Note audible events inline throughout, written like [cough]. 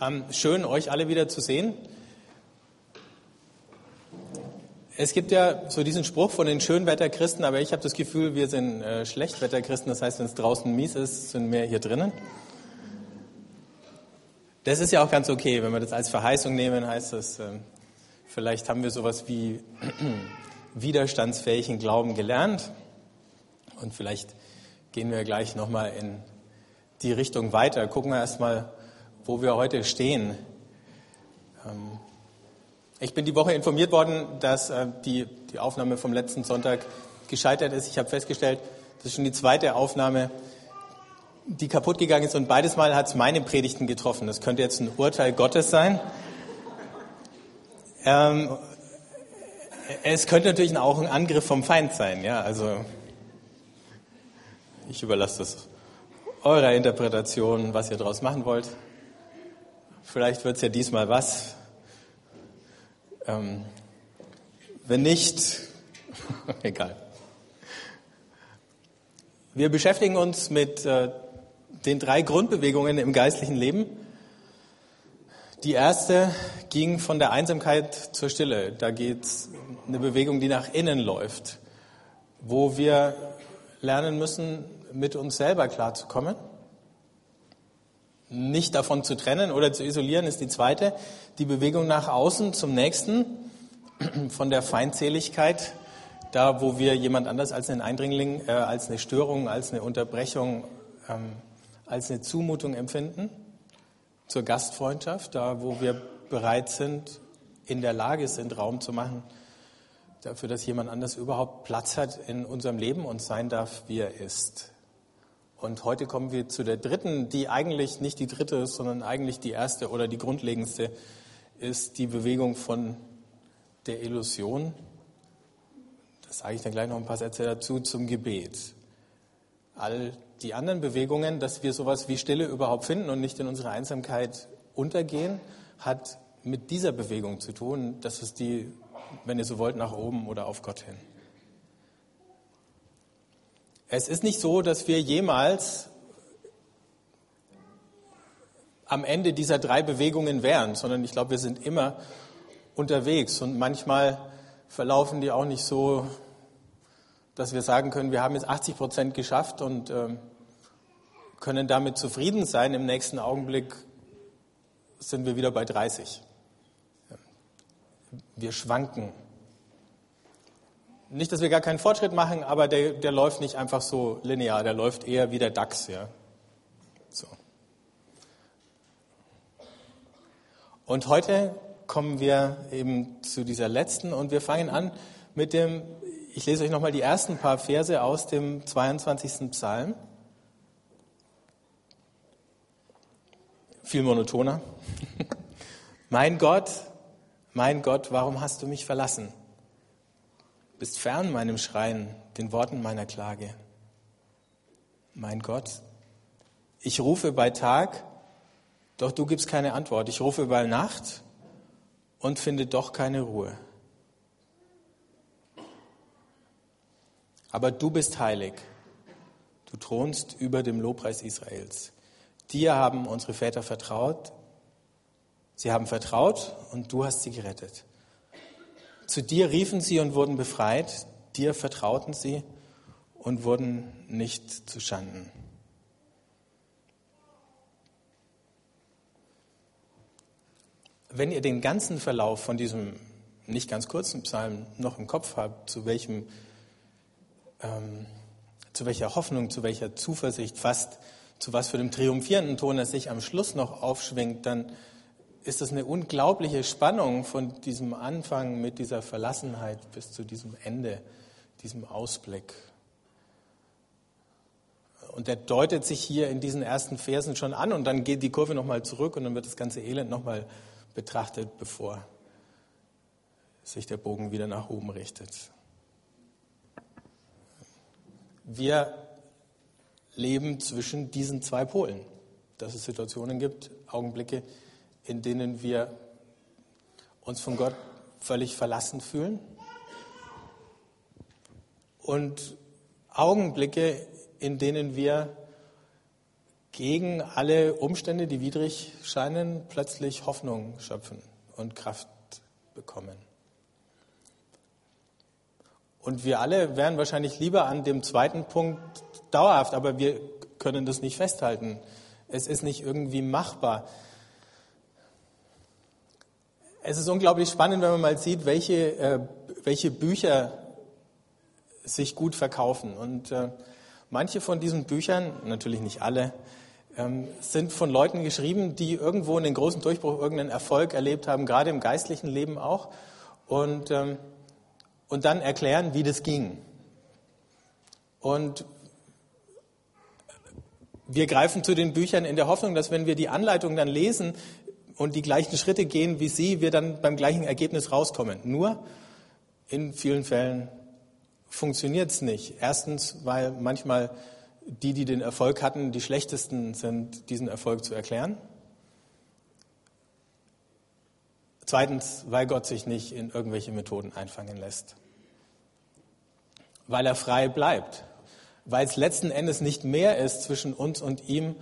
Ähm, schön, euch alle wieder zu sehen. Es gibt ja so diesen Spruch von den Schönwetterchristen, aber ich habe das Gefühl, wir sind äh, Schlechtwetterchristen. Das heißt, wenn es draußen mies ist, sind wir hier drinnen. Das ist ja auch ganz okay, wenn wir das als Verheißung nehmen, heißt das, äh, vielleicht haben wir sowas wie [clears throat] widerstandsfähigen Glauben gelernt und vielleicht gehen wir gleich nochmal in die Richtung weiter. Gucken wir erstmal, wo wir heute stehen. Ähm, ich bin die Woche informiert worden, dass äh, die, die Aufnahme vom letzten Sonntag gescheitert ist. Ich habe festgestellt, das ist schon die zweite Aufnahme, die kaputt gegangen ist und beides Mal hat es meine Predigten getroffen. Das könnte jetzt ein Urteil Gottes sein. Ähm, es könnte natürlich auch ein Angriff vom Feind sein. Ja, also ich überlasse das eurer Interpretation, was ihr daraus machen wollt. Vielleicht wird es ja diesmal was. Ähm, wenn nicht, [laughs] egal. Wir beschäftigen uns mit äh, den drei Grundbewegungen im geistlichen Leben. Die erste ging von der Einsamkeit zur Stille. Da geht es eine Bewegung, die nach innen läuft, wo wir lernen müssen, mit uns selber klarzukommen. Nicht davon zu trennen oder zu isolieren ist die zweite. Die Bewegung nach außen zum nächsten, [clears throat] von der Feindseligkeit, da wo wir jemand anders als einen Eindringling, äh, als eine Störung, als eine Unterbrechung, ähm, als eine Zumutung empfinden, zur Gastfreundschaft, da wo wir bereit sind, in der Lage sind, Raum zu machen, dafür, dass jemand anders überhaupt Platz hat in unserem Leben und sein darf, wie er ist. Und heute kommen wir zu der dritten, die eigentlich nicht die dritte ist, sondern eigentlich die erste oder die grundlegendste, ist die Bewegung von der Illusion. Das sage ich dann gleich noch ein paar Sätze dazu zum Gebet. All die anderen Bewegungen, dass wir sowas wie Stille überhaupt finden und nicht in unserer Einsamkeit untergehen, hat mit dieser Bewegung zu tun. Das ist die, wenn ihr so wollt, nach oben oder auf Gott hin. Es ist nicht so, dass wir jemals am Ende dieser drei Bewegungen wären, sondern ich glaube, wir sind immer unterwegs und manchmal verlaufen die auch nicht so, dass wir sagen können, wir haben jetzt 80 Prozent geschafft und äh, können damit zufrieden sein. Im nächsten Augenblick sind wir wieder bei 30. Wir schwanken nicht, dass wir gar keinen Fortschritt machen, aber der, der läuft nicht einfach so linear, der läuft eher wie der DAX. Ja. So. Und heute kommen wir eben zu dieser letzten und wir fangen an mit dem, ich lese euch nochmal die ersten paar Verse aus dem 22. Psalm. Viel monotoner. [laughs] mein Gott, mein Gott, warum hast du mich verlassen? Bist fern meinem Schreien, den Worten meiner Klage. Mein Gott, ich rufe bei Tag, doch du gibst keine Antwort. Ich rufe bei Nacht und finde doch keine Ruhe. Aber du bist heilig. Du thronst über dem Lobpreis Israels. Dir haben unsere Väter vertraut. Sie haben vertraut und du hast sie gerettet. Zu dir riefen sie und wurden befreit, dir vertrauten sie und wurden nicht zu Schanden. Wenn ihr den ganzen Verlauf von diesem nicht ganz kurzen Psalm noch im Kopf habt, zu welchem, ähm, zu welcher Hoffnung, zu welcher Zuversicht, fast zu was für einem triumphierenden Ton er sich am Schluss noch aufschwingt, dann ist das eine unglaubliche Spannung von diesem Anfang mit dieser Verlassenheit bis zu diesem Ende, diesem Ausblick. Und der deutet sich hier in diesen ersten Versen schon an und dann geht die Kurve nochmal zurück und dann wird das ganze Elend nochmal betrachtet, bevor sich der Bogen wieder nach oben richtet. Wir leben zwischen diesen zwei Polen, dass es Situationen gibt, Augenblicke, in denen wir uns von Gott völlig verlassen fühlen und Augenblicke, in denen wir gegen alle Umstände, die widrig scheinen, plötzlich Hoffnung schöpfen und Kraft bekommen. Und wir alle wären wahrscheinlich lieber an dem zweiten Punkt dauerhaft, aber wir können das nicht festhalten. Es ist nicht irgendwie machbar. Es ist unglaublich spannend, wenn man mal sieht, welche, äh, welche Bücher sich gut verkaufen. Und äh, manche von diesen Büchern, natürlich nicht alle, ähm, sind von Leuten geschrieben, die irgendwo einen großen Durchbruch, irgendeinen Erfolg erlebt haben, gerade im geistlichen Leben auch. Und, ähm, und dann erklären, wie das ging. Und wir greifen zu den Büchern in der Hoffnung, dass wenn wir die Anleitung dann lesen und die gleichen Schritte gehen wie Sie, wir dann beim gleichen Ergebnis rauskommen. Nur in vielen Fällen funktioniert es nicht. Erstens, weil manchmal die, die den Erfolg hatten, die schlechtesten sind, diesen Erfolg zu erklären. Zweitens, weil Gott sich nicht in irgendwelche Methoden einfangen lässt. Weil er frei bleibt weil es letzten Endes nicht mehr ist zwischen uns und ihm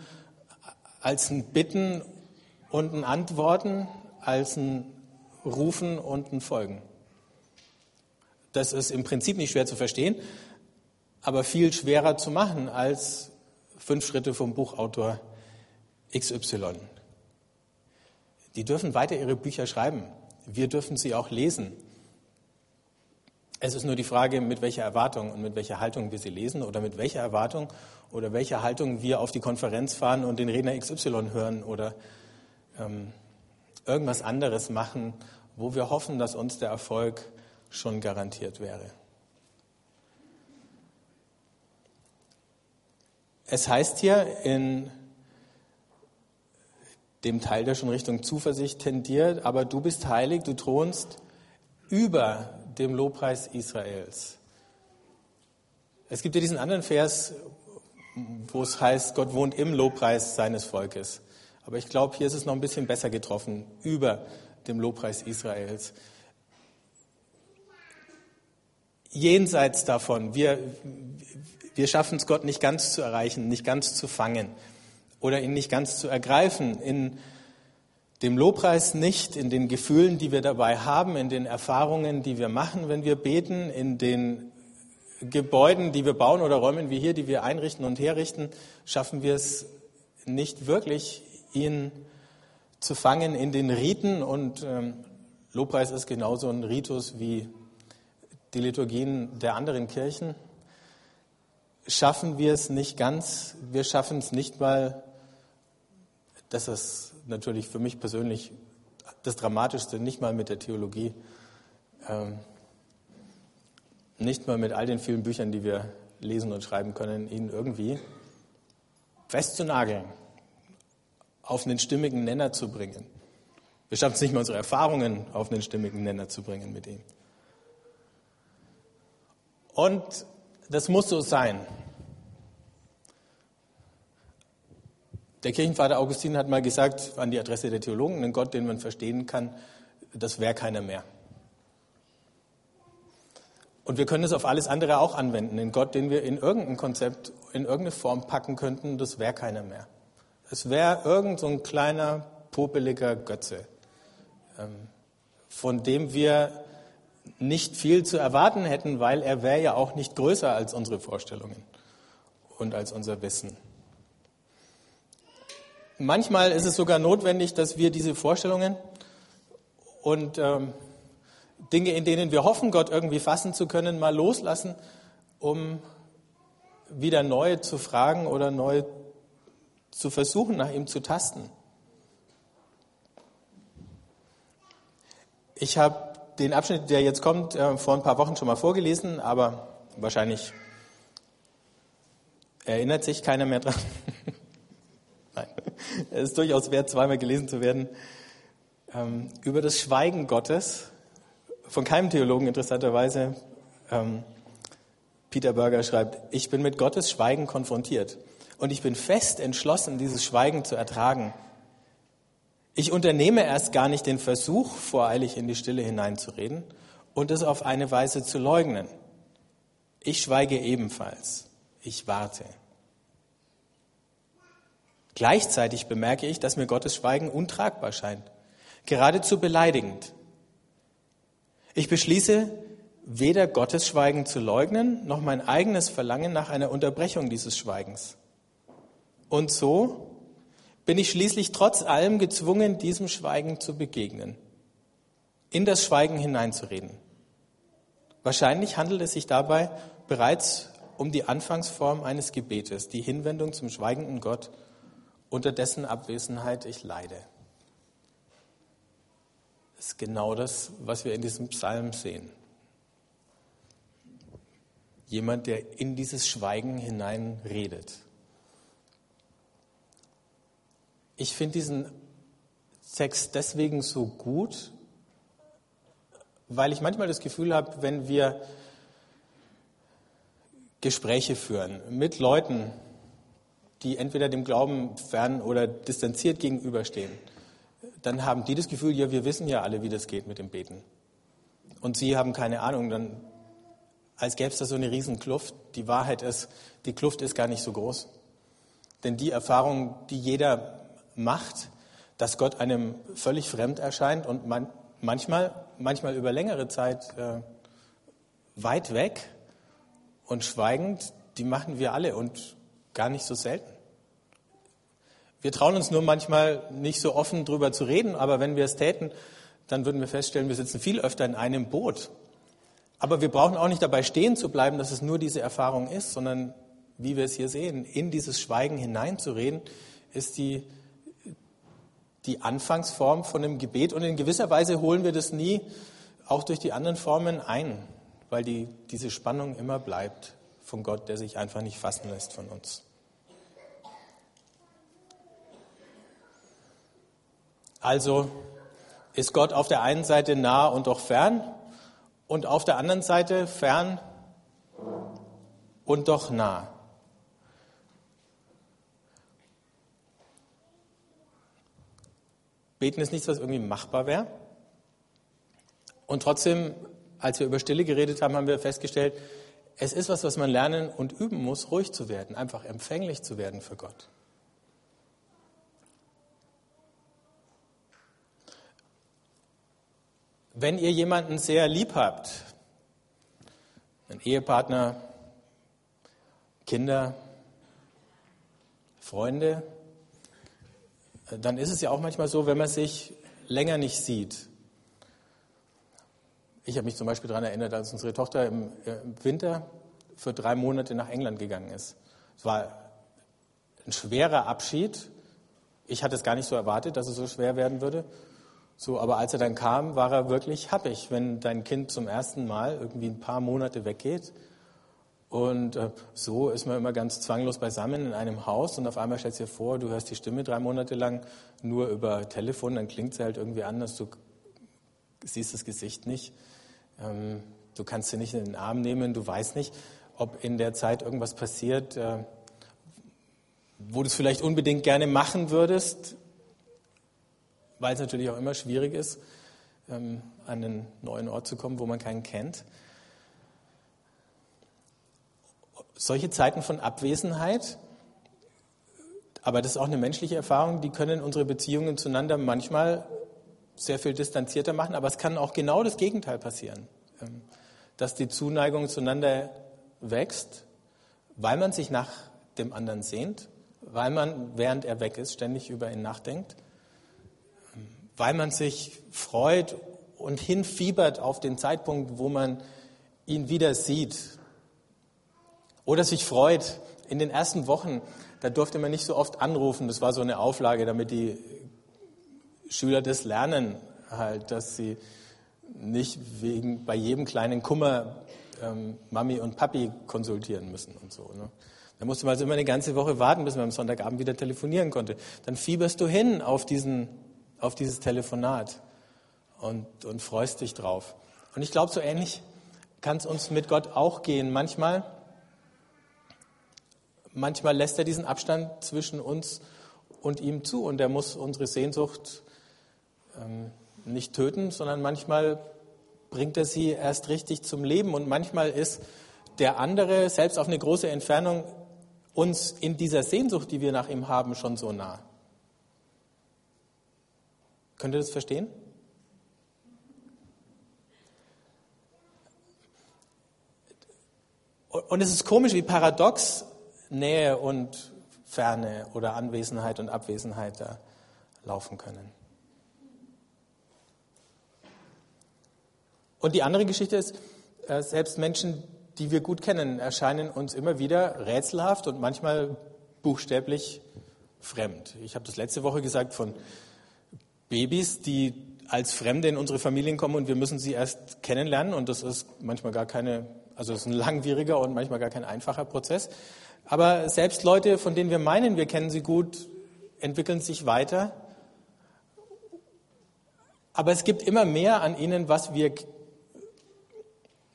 als ein Bitten und ein Antworten, als ein Rufen und ein Folgen. Das ist im Prinzip nicht schwer zu verstehen, aber viel schwerer zu machen als fünf Schritte vom Buchautor XY. Die dürfen weiter ihre Bücher schreiben. Wir dürfen sie auch lesen. Es ist nur die Frage, mit welcher Erwartung und mit welcher Haltung wir sie lesen oder mit welcher Erwartung oder welcher Haltung wir auf die Konferenz fahren und den Redner XY hören oder ähm, irgendwas anderes machen, wo wir hoffen, dass uns der Erfolg schon garantiert wäre. Es heißt hier in dem Teil, der schon Richtung Zuversicht tendiert, aber du bist heilig, du thronst über dem Lobpreis Israels. Es gibt ja diesen anderen Vers, wo es heißt, Gott wohnt im Lobpreis seines Volkes. Aber ich glaube, hier ist es noch ein bisschen besser getroffen, über dem Lobpreis Israels. Jenseits davon, wir, wir schaffen es Gott nicht ganz zu erreichen, nicht ganz zu fangen oder ihn nicht ganz zu ergreifen in dem Lobpreis nicht in den Gefühlen, die wir dabei haben, in den Erfahrungen, die wir machen, wenn wir beten, in den Gebäuden, die wir bauen oder Räumen wie hier, die wir einrichten und herrichten, schaffen wir es nicht wirklich, ihn zu fangen in den Riten. Und ähm, Lobpreis ist genauso ein Ritus wie die Liturgien der anderen Kirchen. Schaffen wir es nicht ganz, wir schaffen es nicht mal, dass es natürlich für mich persönlich das Dramatischste, nicht mal mit der Theologie, ähm, nicht mal mit all den vielen Büchern, die wir lesen und schreiben können, ihn irgendwie festzunageln, auf einen stimmigen Nenner zu bringen. Wir schaffen es nicht mal, unsere Erfahrungen auf einen stimmigen Nenner zu bringen mit ihm. Und das muss so sein. Der Kirchenvater Augustin hat mal gesagt, an die Adresse der Theologen, einen Gott, den man verstehen kann, das wäre keiner mehr. Und wir können es auf alles andere auch anwenden. Den Gott, den wir in irgendein Konzept, in irgendeine Form packen könnten, das wäre keiner mehr. Es wäre irgend so ein kleiner, popeliger Götze, ähm, von dem wir nicht viel zu erwarten hätten, weil er wäre ja auch nicht größer als unsere Vorstellungen und als unser Wissen. Manchmal ist es sogar notwendig, dass wir diese Vorstellungen und ähm, Dinge, in denen wir hoffen, Gott irgendwie fassen zu können, mal loslassen, um wieder neu zu fragen oder neu zu versuchen, nach ihm zu tasten. Ich habe den Abschnitt, der jetzt kommt, äh, vor ein paar Wochen schon mal vorgelesen, aber wahrscheinlich erinnert sich keiner mehr dran. [laughs] Nein, es ist durchaus wert, zweimal gelesen zu werden. Ähm, über das Schweigen Gottes, von keinem Theologen interessanterweise. Ähm, Peter Berger schreibt, ich bin mit Gottes Schweigen konfrontiert und ich bin fest entschlossen, dieses Schweigen zu ertragen. Ich unternehme erst gar nicht den Versuch, voreilig in die Stille hineinzureden und es auf eine Weise zu leugnen. Ich schweige ebenfalls. Ich warte. Gleichzeitig bemerke ich, dass mir Gottes Schweigen untragbar scheint, geradezu beleidigend. Ich beschließe, weder Gottes Schweigen zu leugnen, noch mein eigenes Verlangen nach einer Unterbrechung dieses Schweigens. Und so bin ich schließlich trotz allem gezwungen, diesem Schweigen zu begegnen, in das Schweigen hineinzureden. Wahrscheinlich handelt es sich dabei bereits um die Anfangsform eines Gebetes, die Hinwendung zum schweigenden Gott, unter dessen Abwesenheit ich leide. Das ist genau das, was wir in diesem Psalm sehen. Jemand, der in dieses Schweigen hinein redet. Ich finde diesen Text deswegen so gut, weil ich manchmal das Gefühl habe, wenn wir Gespräche führen mit Leuten, die entweder dem Glauben fern oder distanziert gegenüberstehen, dann haben die das Gefühl, ja, wir wissen ja alle, wie das geht mit dem Beten. Und sie haben keine Ahnung, dann als gäbe es da so eine Riesenkluft. Die Wahrheit ist, die Kluft ist gar nicht so groß. Denn die Erfahrung, die jeder macht, dass Gott einem völlig fremd erscheint und man, manchmal, manchmal über längere Zeit äh, weit weg und schweigend, die machen wir alle und gar nicht so selten. Wir trauen uns nur manchmal nicht so offen drüber zu reden, aber wenn wir es täten, dann würden wir feststellen, wir sitzen viel öfter in einem Boot. Aber wir brauchen auch nicht dabei stehen zu bleiben, dass es nur diese Erfahrung ist, sondern wie wir es hier sehen, in dieses Schweigen hineinzureden, ist die die Anfangsform von einem Gebet und in gewisser Weise holen wir das nie auch durch die anderen Formen ein, weil die, diese Spannung immer bleibt von Gott, der sich einfach nicht fassen lässt von uns. Also ist Gott auf der einen Seite nah und doch fern und auf der anderen Seite fern und doch nah. Beten ist nichts, was irgendwie machbar wäre. Und trotzdem, als wir über Stille geredet haben, haben wir festgestellt, es ist was, was man lernen und üben muss, ruhig zu werden, einfach empfänglich zu werden für Gott. Wenn ihr jemanden sehr lieb habt, einen Ehepartner, Kinder, Freunde, dann ist es ja auch manchmal so, wenn man sich länger nicht sieht. Ich habe mich zum Beispiel daran erinnert, als unsere Tochter im, äh, im Winter für drei Monate nach England gegangen ist. Es war ein schwerer Abschied. Ich hatte es gar nicht so erwartet, dass es so schwer werden würde. So, aber als er dann kam, war er wirklich happig, wenn dein Kind zum ersten Mal irgendwie ein paar Monate weggeht und äh, so ist man immer ganz zwanglos beisammen in einem Haus und auf einmal stellst du dir vor, du hörst die Stimme drei Monate lang nur über Telefon, dann klingt sie halt irgendwie anders, du siehst das Gesicht nicht, ähm, du kannst sie nicht in den Arm nehmen, du weißt nicht, ob in der Zeit irgendwas passiert, äh, wo du es vielleicht unbedingt gerne machen würdest, weil es natürlich auch immer schwierig ist, ähm, an einen neuen Ort zu kommen, wo man keinen kennt. Solche Zeiten von Abwesenheit, aber das ist auch eine menschliche Erfahrung, die können unsere Beziehungen zueinander manchmal sehr viel distanzierter machen, aber es kann auch genau das Gegenteil passieren, ähm, dass die Zuneigung zueinander wächst, weil man sich nach dem anderen sehnt, weil man, während er weg ist, ständig über ihn nachdenkt, ähm, weil man sich freut und hinfiebert auf den Zeitpunkt, wo man ihn wieder sieht, oder sich freut. In den ersten Wochen, da durfte man nicht so oft anrufen. Das war so eine Auflage, damit die Schüler das lernen, halt, dass sie nicht wegen bei jedem kleinen Kummer ähm, Mami und Papi konsultieren müssen und so. Ne? Da musste man also immer eine ganze Woche warten, bis man am Sonntagabend wieder telefonieren konnte. Dann fieberst du hin auf, diesen, auf dieses Telefonat und, und freust dich drauf. Und ich glaube, so ähnlich kann es uns mit Gott auch gehen. Manchmal manchmal lässt er diesen Abstand zwischen uns und ihm zu und er muss unsere Sehnsucht ähm, nicht töten, sondern manchmal bringt er sie erst richtig zum Leben und manchmal ist der andere selbst auf eine große Entfernung uns in dieser Sehnsucht, die wir nach ihm haben, schon so nah. Könnt ihr das verstehen? Und es ist komisch, wie paradox Nähe und Ferne oder Anwesenheit und Abwesenheit da laufen können. Und die andere Geschichte ist, äh, selbst Menschen, die wir gut kennen, erscheinen uns immer wieder rätselhaft und manchmal buchstäblich fremd. Ich habe das letzte Woche gesagt von Babys, die als Fremde in unsere Familien kommen und wir müssen sie erst kennenlernen und das ist manchmal gar keine, also es ist ein langwieriger und manchmal gar kein einfacher Prozess. Aber selbst Leute, von denen wir meinen, wir kennen sie gut, entwickeln sich weiter. Aber es gibt immer mehr an ihnen, was wir,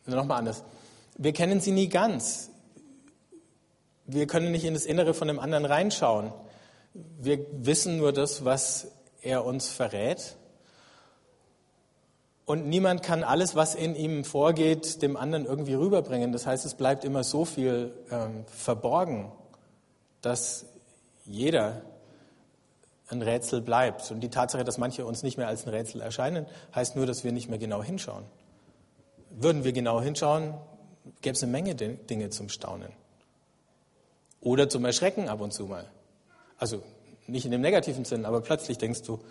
nochmal anders, wir kennen sie nie ganz. Wir können nicht in das Innere von dem anderen reinschauen. Wir wissen nur das, was er uns verrät. Und niemand kann alles, was in ihm vorgeht, dem anderen irgendwie rüberbringen. Das heißt, es bleibt immer so viel ähm, verborgen, dass jeder ein Rätsel bleibt. Und die Tatsache, dass manche uns nicht mehr als ein Rätsel erscheinen, heißt nur, dass wir nicht mehr genau hinschauen. Würden wir genau hinschauen, gäbe es eine Menge Dinge zum Staunen. Oder zum Erschrecken ab und zu mal. Also nicht in dem negativen Sinn, aber plötzlich denkst du,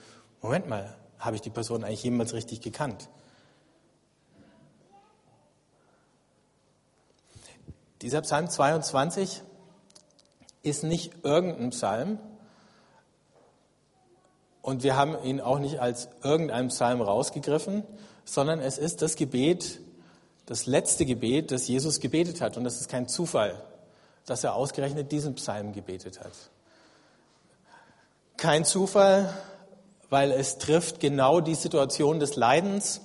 Moment mal, habe ich die Person eigentlich jemals richtig gekannt? Dieser Psalm 22 ist nicht irgendein Psalm und wir haben ihn auch nicht als irgendein Psalm rausgegriffen, sondern es ist das Gebet, das letzte Gebet, das Jesus gebetet hat. Und das ist kein Zufall, dass er ausgerechnet diesen Psalm gebetet hat. Kein Zufall, weil es trifft genau die Situation des Leidens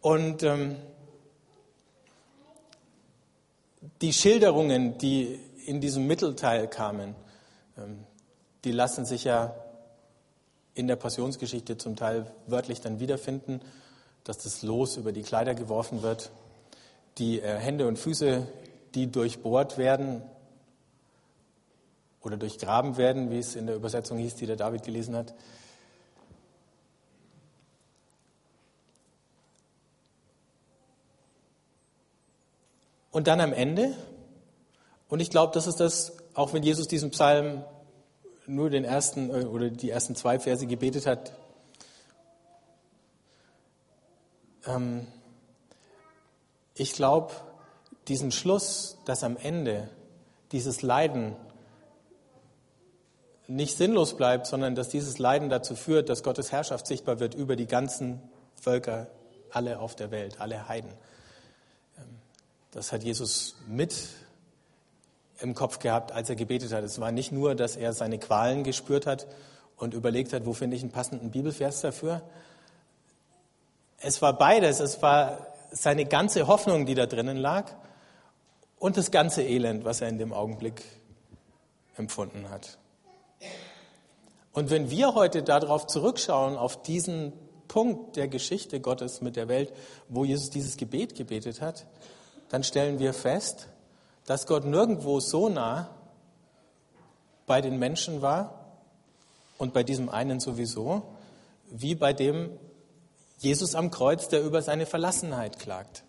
und ähm, die Schilderungen, die in diesem Mittelteil kamen, ähm, die lassen sich ja in der Passionsgeschichte zum Teil wörtlich dann wiederfinden, dass das Los über die Kleider geworfen wird, die äh, Hände und Füße, die durchbohrt werden, oder durchgraben werden, wie es in der Übersetzung hieß, die der David gelesen hat. Und dann am Ende, und ich glaube, das ist das, auch wenn Jesus diesen Psalm nur den ersten äh, oder die ersten zwei Verse gebetet hat, ähm, ich glaube, diesen Schluss, dass am Ende dieses Leiden nicht sinnlos bleibt, sondern dass dieses Leiden dazu führt, dass Gottes Herrschaft sichtbar wird über die ganzen Völker, alle auf der Welt, alle Heiden. Das hat Jesus mit im Kopf gehabt, als er gebetet hat. Es war nicht nur, dass er seine Qualen gespürt hat und überlegt hat, wo finde ich einen passenden Bibelvers dafür. Es war beides. Es war seine ganze Hoffnung, die da drinnen lag und das ganze Elend, was er in dem Augenblick empfunden hat. Und wenn wir heute darauf zurückschauen, auf diesen Punkt der Geschichte Gottes mit der Welt, wo Jesus dieses Gebet gebetet hat, dann stellen wir fest, dass Gott nirgendwo so nah bei den Menschen war und bei diesem einen sowieso, wie bei dem Jesus am Kreuz, der über seine Verlassenheit klagt.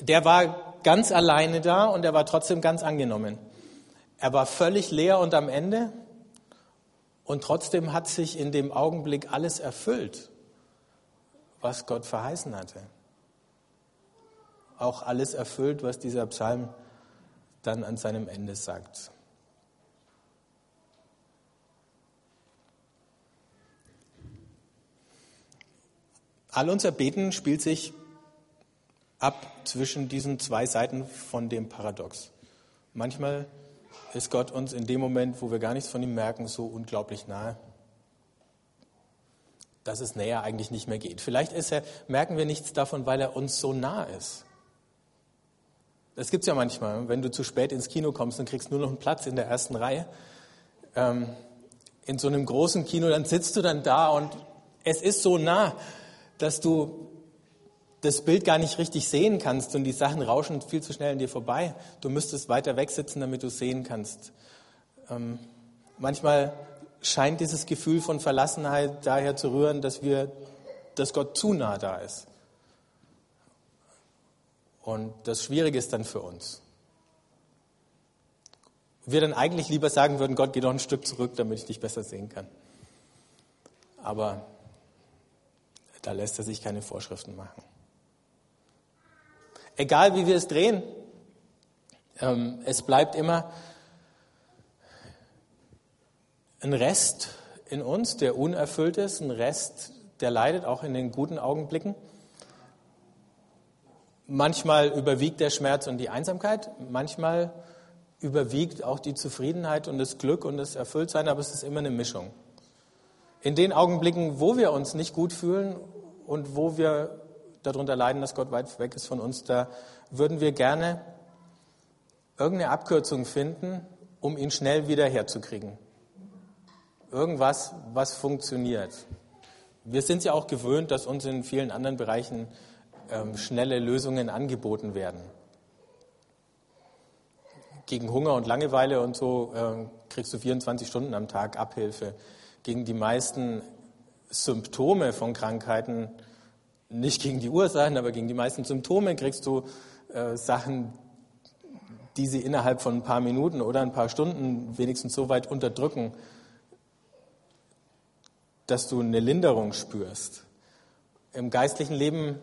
Der war ganz alleine da und er war trotzdem ganz angenommen. Er war völlig leer und am Ende und trotzdem hat sich in dem Augenblick alles erfüllt, was Gott verheißen hatte. Auch alles erfüllt, was dieser Psalm dann an seinem Ende sagt. All unser Beten spielt sich ab zwischen diesen zwei Seiten von dem Paradox. Manchmal ist Gott uns in dem Moment, wo wir gar nichts von ihm merken, so unglaublich nahe, dass es näher eigentlich nicht mehr geht. Vielleicht er, merken wir nichts davon, weil er uns so nah ist. Das gibt es ja manchmal. Wenn du zu spät ins Kino kommst, dann kriegst nur noch einen Platz in der ersten Reihe. Ähm, in so einem großen Kino, dann sitzt du dann da und es ist so nah, dass du das Bild gar nicht richtig sehen kannst und die Sachen rauschen viel zu schnell an dir vorbei. Du müsstest weiter wegsitzen, damit du sehen kannst. Ähm, manchmal scheint dieses Gefühl von Verlassenheit daher zu rühren, dass wir, dass Gott zu nah da ist. Und das Schwierige ist dann für uns. Wir dann eigentlich lieber sagen würden, Gott, geh doch ein Stück zurück, damit ich dich besser sehen kann. Aber da lässt er sich keine Vorschriften machen. Egal wie wir es drehen, ähm, es bleibt immer ein Rest in uns, der unerfüllt ist, ein Rest, der leidet, auch in den guten Augenblicken. Manchmal überwiegt der Schmerz und die Einsamkeit, manchmal überwiegt auch die Zufriedenheit und das Glück und das Erfülltsein, aber es ist immer eine Mischung. In den Augenblicken, wo wir uns nicht gut fühlen und wo wir darunter leiden, dass Gott weit weg ist von uns, da würden wir gerne irgendeine Abkürzung finden, um ihn schnell wieder herzukriegen. Irgendwas, was funktioniert. Wir sind ja auch gewöhnt, dass uns in vielen anderen Bereichen ähm, schnelle Lösungen angeboten werden. Gegen Hunger und Langeweile und so äh, kriegst du 24 Stunden am Tag Abhilfe. Gegen die meisten Symptome von Krankheiten nicht gegen die Ursachen, aber gegen die meisten Symptome kriegst du äh, Sachen, die sie innerhalb von ein paar Minuten oder ein paar Stunden wenigstens so weit unterdrücken, dass du eine Linderung spürst. Im geistlichen Leben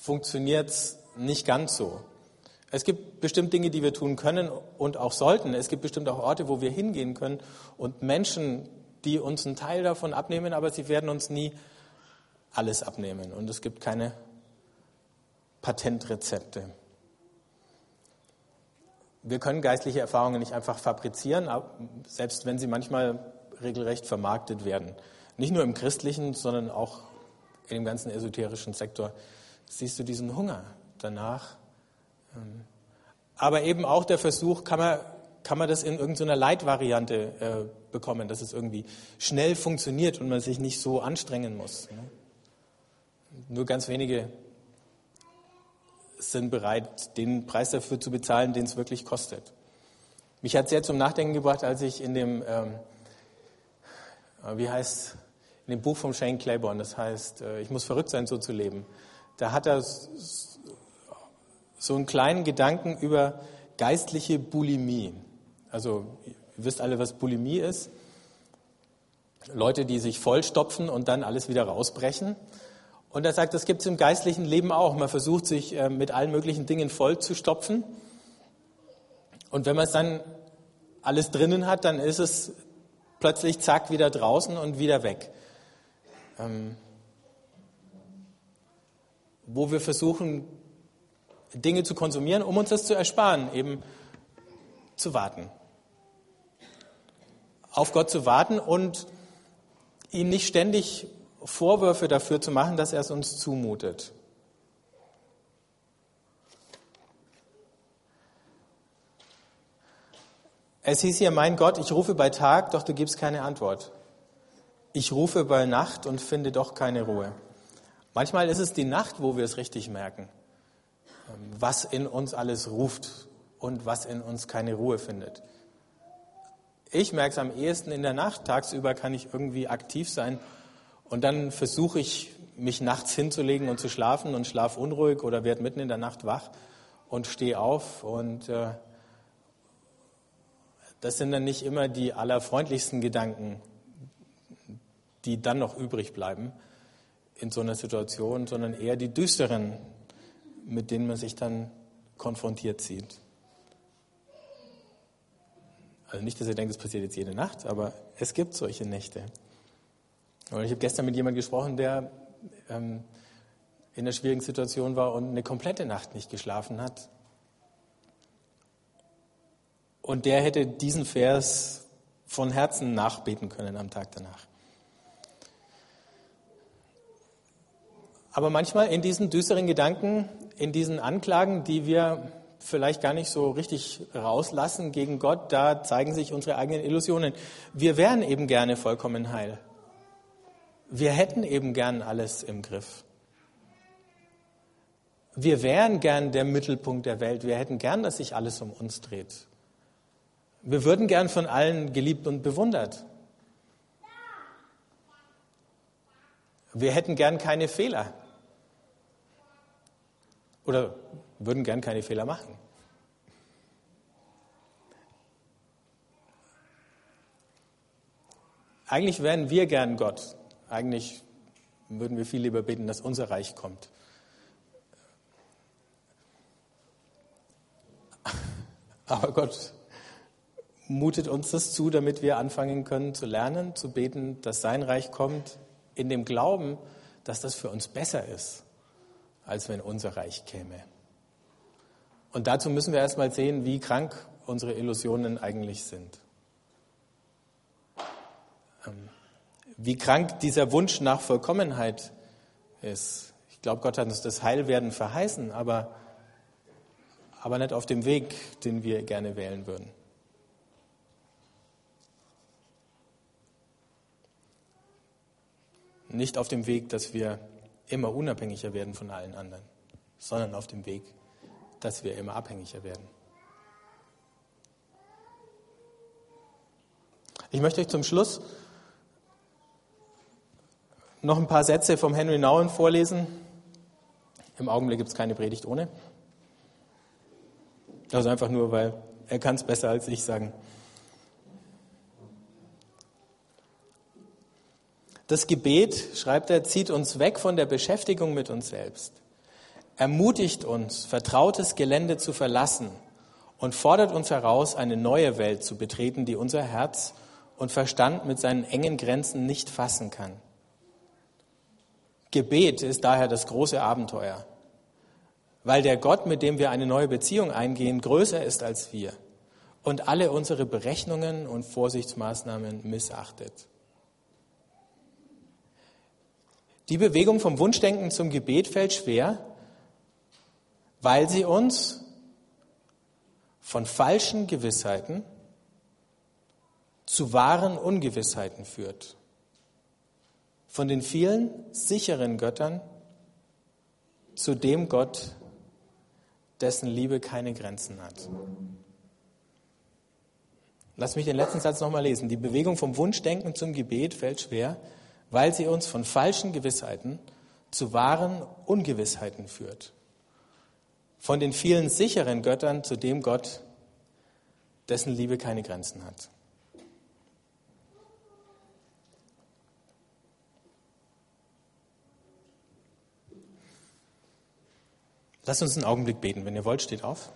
funktioniert es nicht ganz so. Es gibt bestimmt Dinge, die wir tun können und auch sollten. Es gibt bestimmt auch Orte, wo wir hingehen können und Menschen, die uns einen Teil davon abnehmen, aber sie werden uns nie alles abnehmen und es gibt keine Patentrezepte. Wir können geistliche Erfahrungen nicht einfach fabrizieren, selbst wenn sie manchmal regelrecht vermarktet werden. Nicht nur im christlichen, sondern auch in dem ganzen esoterischen Sektor siehst du diesen Hunger danach. Ähm, aber eben auch der Versuch, kann man, kann man das in irgendeiner Leitvariante äh, bekommen, dass es irgendwie schnell funktioniert und man sich nicht so anstrengen muss. Ne? Nur ganz wenige sind bereit, den Preis dafür zu bezahlen, den es wirklich kostet. Mich hat sehr zum Nachdenken gebracht, als ich in dem, ähm, äh, wie heißt, in dem Buch von Shane Claiborne, das heißt, äh, ich muss verrückt sein, so zu leben. Da hat er so einen kleinen Gedanken über geistliche Bulimie. Also, ihr wisst alle, was Bulimie ist. Leute, die sich vollstopfen und dann alles wieder rausbrechen. Und er sagt, das gibt es im geistlichen Leben auch. Man versucht sich äh, mit allen möglichen Dingen voll zu stopfen. Und wenn man es dann alles drinnen hat, dann ist es plötzlich zack wieder draußen und wieder weg. Wo wir versuchen, Dinge zu konsumieren, um uns das zu ersparen, eben zu warten. Auf Gott zu warten und ihn nicht ständig Vorwürfe dafür zu machen, dass er es uns zumutet. Es hieß hier, mein Gott, ich rufe bei Tag, doch du gibst keine Antwort. Ich rufe bei Nacht und finde doch keine Ruhe. Manchmal ist es die Nacht, wo wir es richtig merken, was in uns alles ruft und was in uns keine Ruhe findet. Ich merke es am ehesten in der Nacht. Tagsüber kann ich irgendwie aktiv sein und dann versuche ich, mich nachts hinzulegen und zu schlafen und schlafe unruhig oder werde mitten in der Nacht wach und stehe auf. Und äh, das sind dann nicht immer die allerfreundlichsten Gedanken, die dann noch übrig bleiben in so einer Situation, sondern eher die düsteren, mit denen man sich dann konfrontiert sieht. Also nicht, dass ihr denkt, das passiert jetzt jede Nacht, aber es gibt solche Nächte. Und ich habe gestern mit jemandem gesprochen, der ähm, in einer schwierigen Situation war und eine komplette Nacht nicht geschlafen hat. Und der hätte diesen Vers von Herzen nachbeten können am Tag danach. Aber manchmal in diesen düsteren Gedanken, in diesen Anklagen, die wir vielleicht gar nicht so richtig rauslassen gegen Gott, da zeigen sich unsere eigenen Illusionen. Wir wären eben gerne vollkommen heil. Wir hätten eben gern alles im Griff. wir wären gern der Mittelpunkt der Welt. Wir hätten gern, dass sich alles um uns dreht. Wir würden gern von allen geliebt und bewundert. Wir hätten gern keine Fehler. Oder würden gern keine Fehler machen. Eigentlich wären wir gern Gott. Eigentlich würden wir viel lieber beten, dass unser Reich kommt. [laughs] Aber Gott mutet uns das zu, damit wir anfangen können zu lernen, zu beten, dass sein Reich kommt, in dem Glauben, dass das für uns besser ist, als wenn unser Reich käme. Und dazu müssen wir erstmal sehen, wie krank unsere Illusionen eigentlich sind. Ähm, wie krank dieser Wunsch nach Vollkommenheit ist. Ich glaube, Gott hat uns das Heilwerden verheißen, aber, aber nicht auf dem Weg, den wir gerne wählen würden. Nicht auf dem Weg, dass wir immer unabhängiger werden von allen anderen, sondern auf dem Weg, dass wir immer abhängiger werden. Ich möchte euch zum Schluss noch ein paar Sätze vom Henry Nouwen vorlesen. Im Augenblick gibt es keine Predigt ohne. Also einfach nur, weil er kann es besser als ich sagen. Das Gebet, schreibt er, zieht uns weg von der Beschäftigung mit uns selbst, ermutigt uns, vertrautes Gelände zu verlassen und fordert uns heraus, eine neue Welt zu betreten, die unser Herz und Verstand mit seinen engen Grenzen nicht fassen kann. Gebet ist daher das große Abenteuer, weil der Gott, mit dem wir eine neue Beziehung eingehen, größer ist als wir und alle unsere Berechnungen und Vorsichtsmaßnahmen missachtet. Die Bewegung vom Wunschdenken zum Gebet fällt schwer, weil sie uns von falschen Gewissheiten zu wahren Ungewissheiten führt. Von den vielen sicheren Göttern zu dem Gott, dessen Liebe keine Grenzen hat. Lass mich den letzten Satz nochmal lesen. Die Bewegung vom Wunschdenken zum Gebet fällt schwer, weil sie uns von falschen Gewissheiten zu wahren Ungewissheiten führt. Von den vielen sicheren Göttern zu dem Gott, dessen Liebe keine Grenzen hat. Lasst uns einen Augenblick beten. Wenn ihr wollt, steht auf.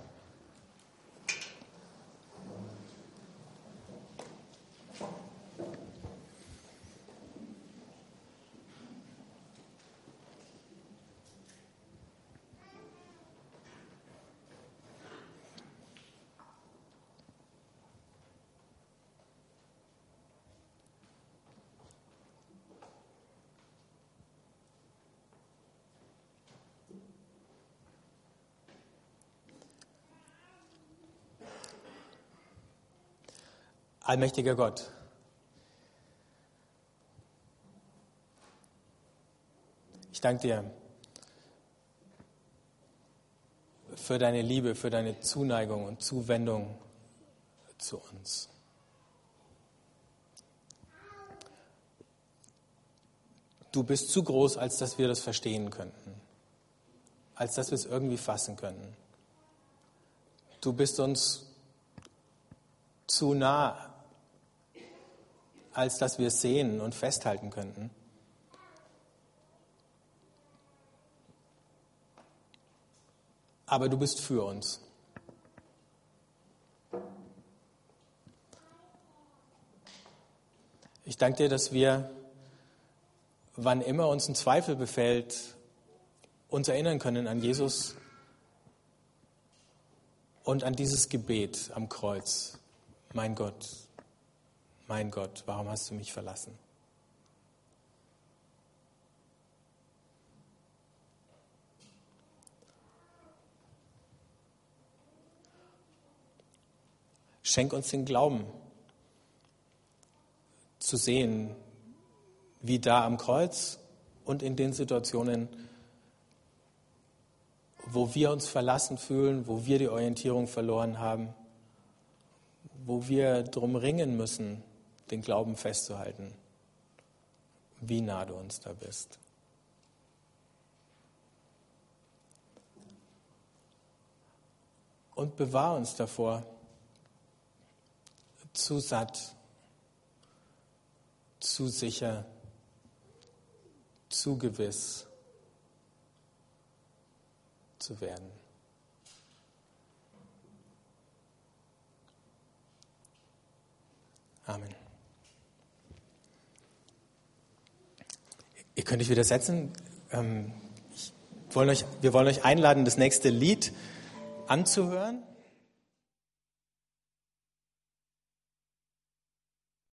Allmächtiger Gott, ich danke dir für deine Liebe, für deine Zuneigung und Zuwendung zu uns. Du bist zu groß, als dass wir das verstehen könnten, als dass wir es irgendwie fassen könnten. Du bist uns zu nah, als dass wir es sehen und festhalten könnten. Aber du bist für uns. Ich danke dir, dass wir, wann immer uns ein Zweifel befällt, uns erinnern können an Jesus und an dieses Gebet am Kreuz. Mein Gott, mein Gott, warum hast du mich verlassen? Schenk uns den Glauben zu sehen, wie da am Kreuz und in den Situationen, wo wir uns verlassen fühlen, wo wir die Orientierung verloren haben, wo wir drum ringen müssen, den Glauben festzuhalten, wie nah du uns da bist. Und bewahr uns davor, zu satt, zu sicher, zu gewiss zu werden. Amen. Ihr könnt euch wieder setzen. Ähm, wollen euch, wir wollen euch einladen, das nächste Lied anzuhören.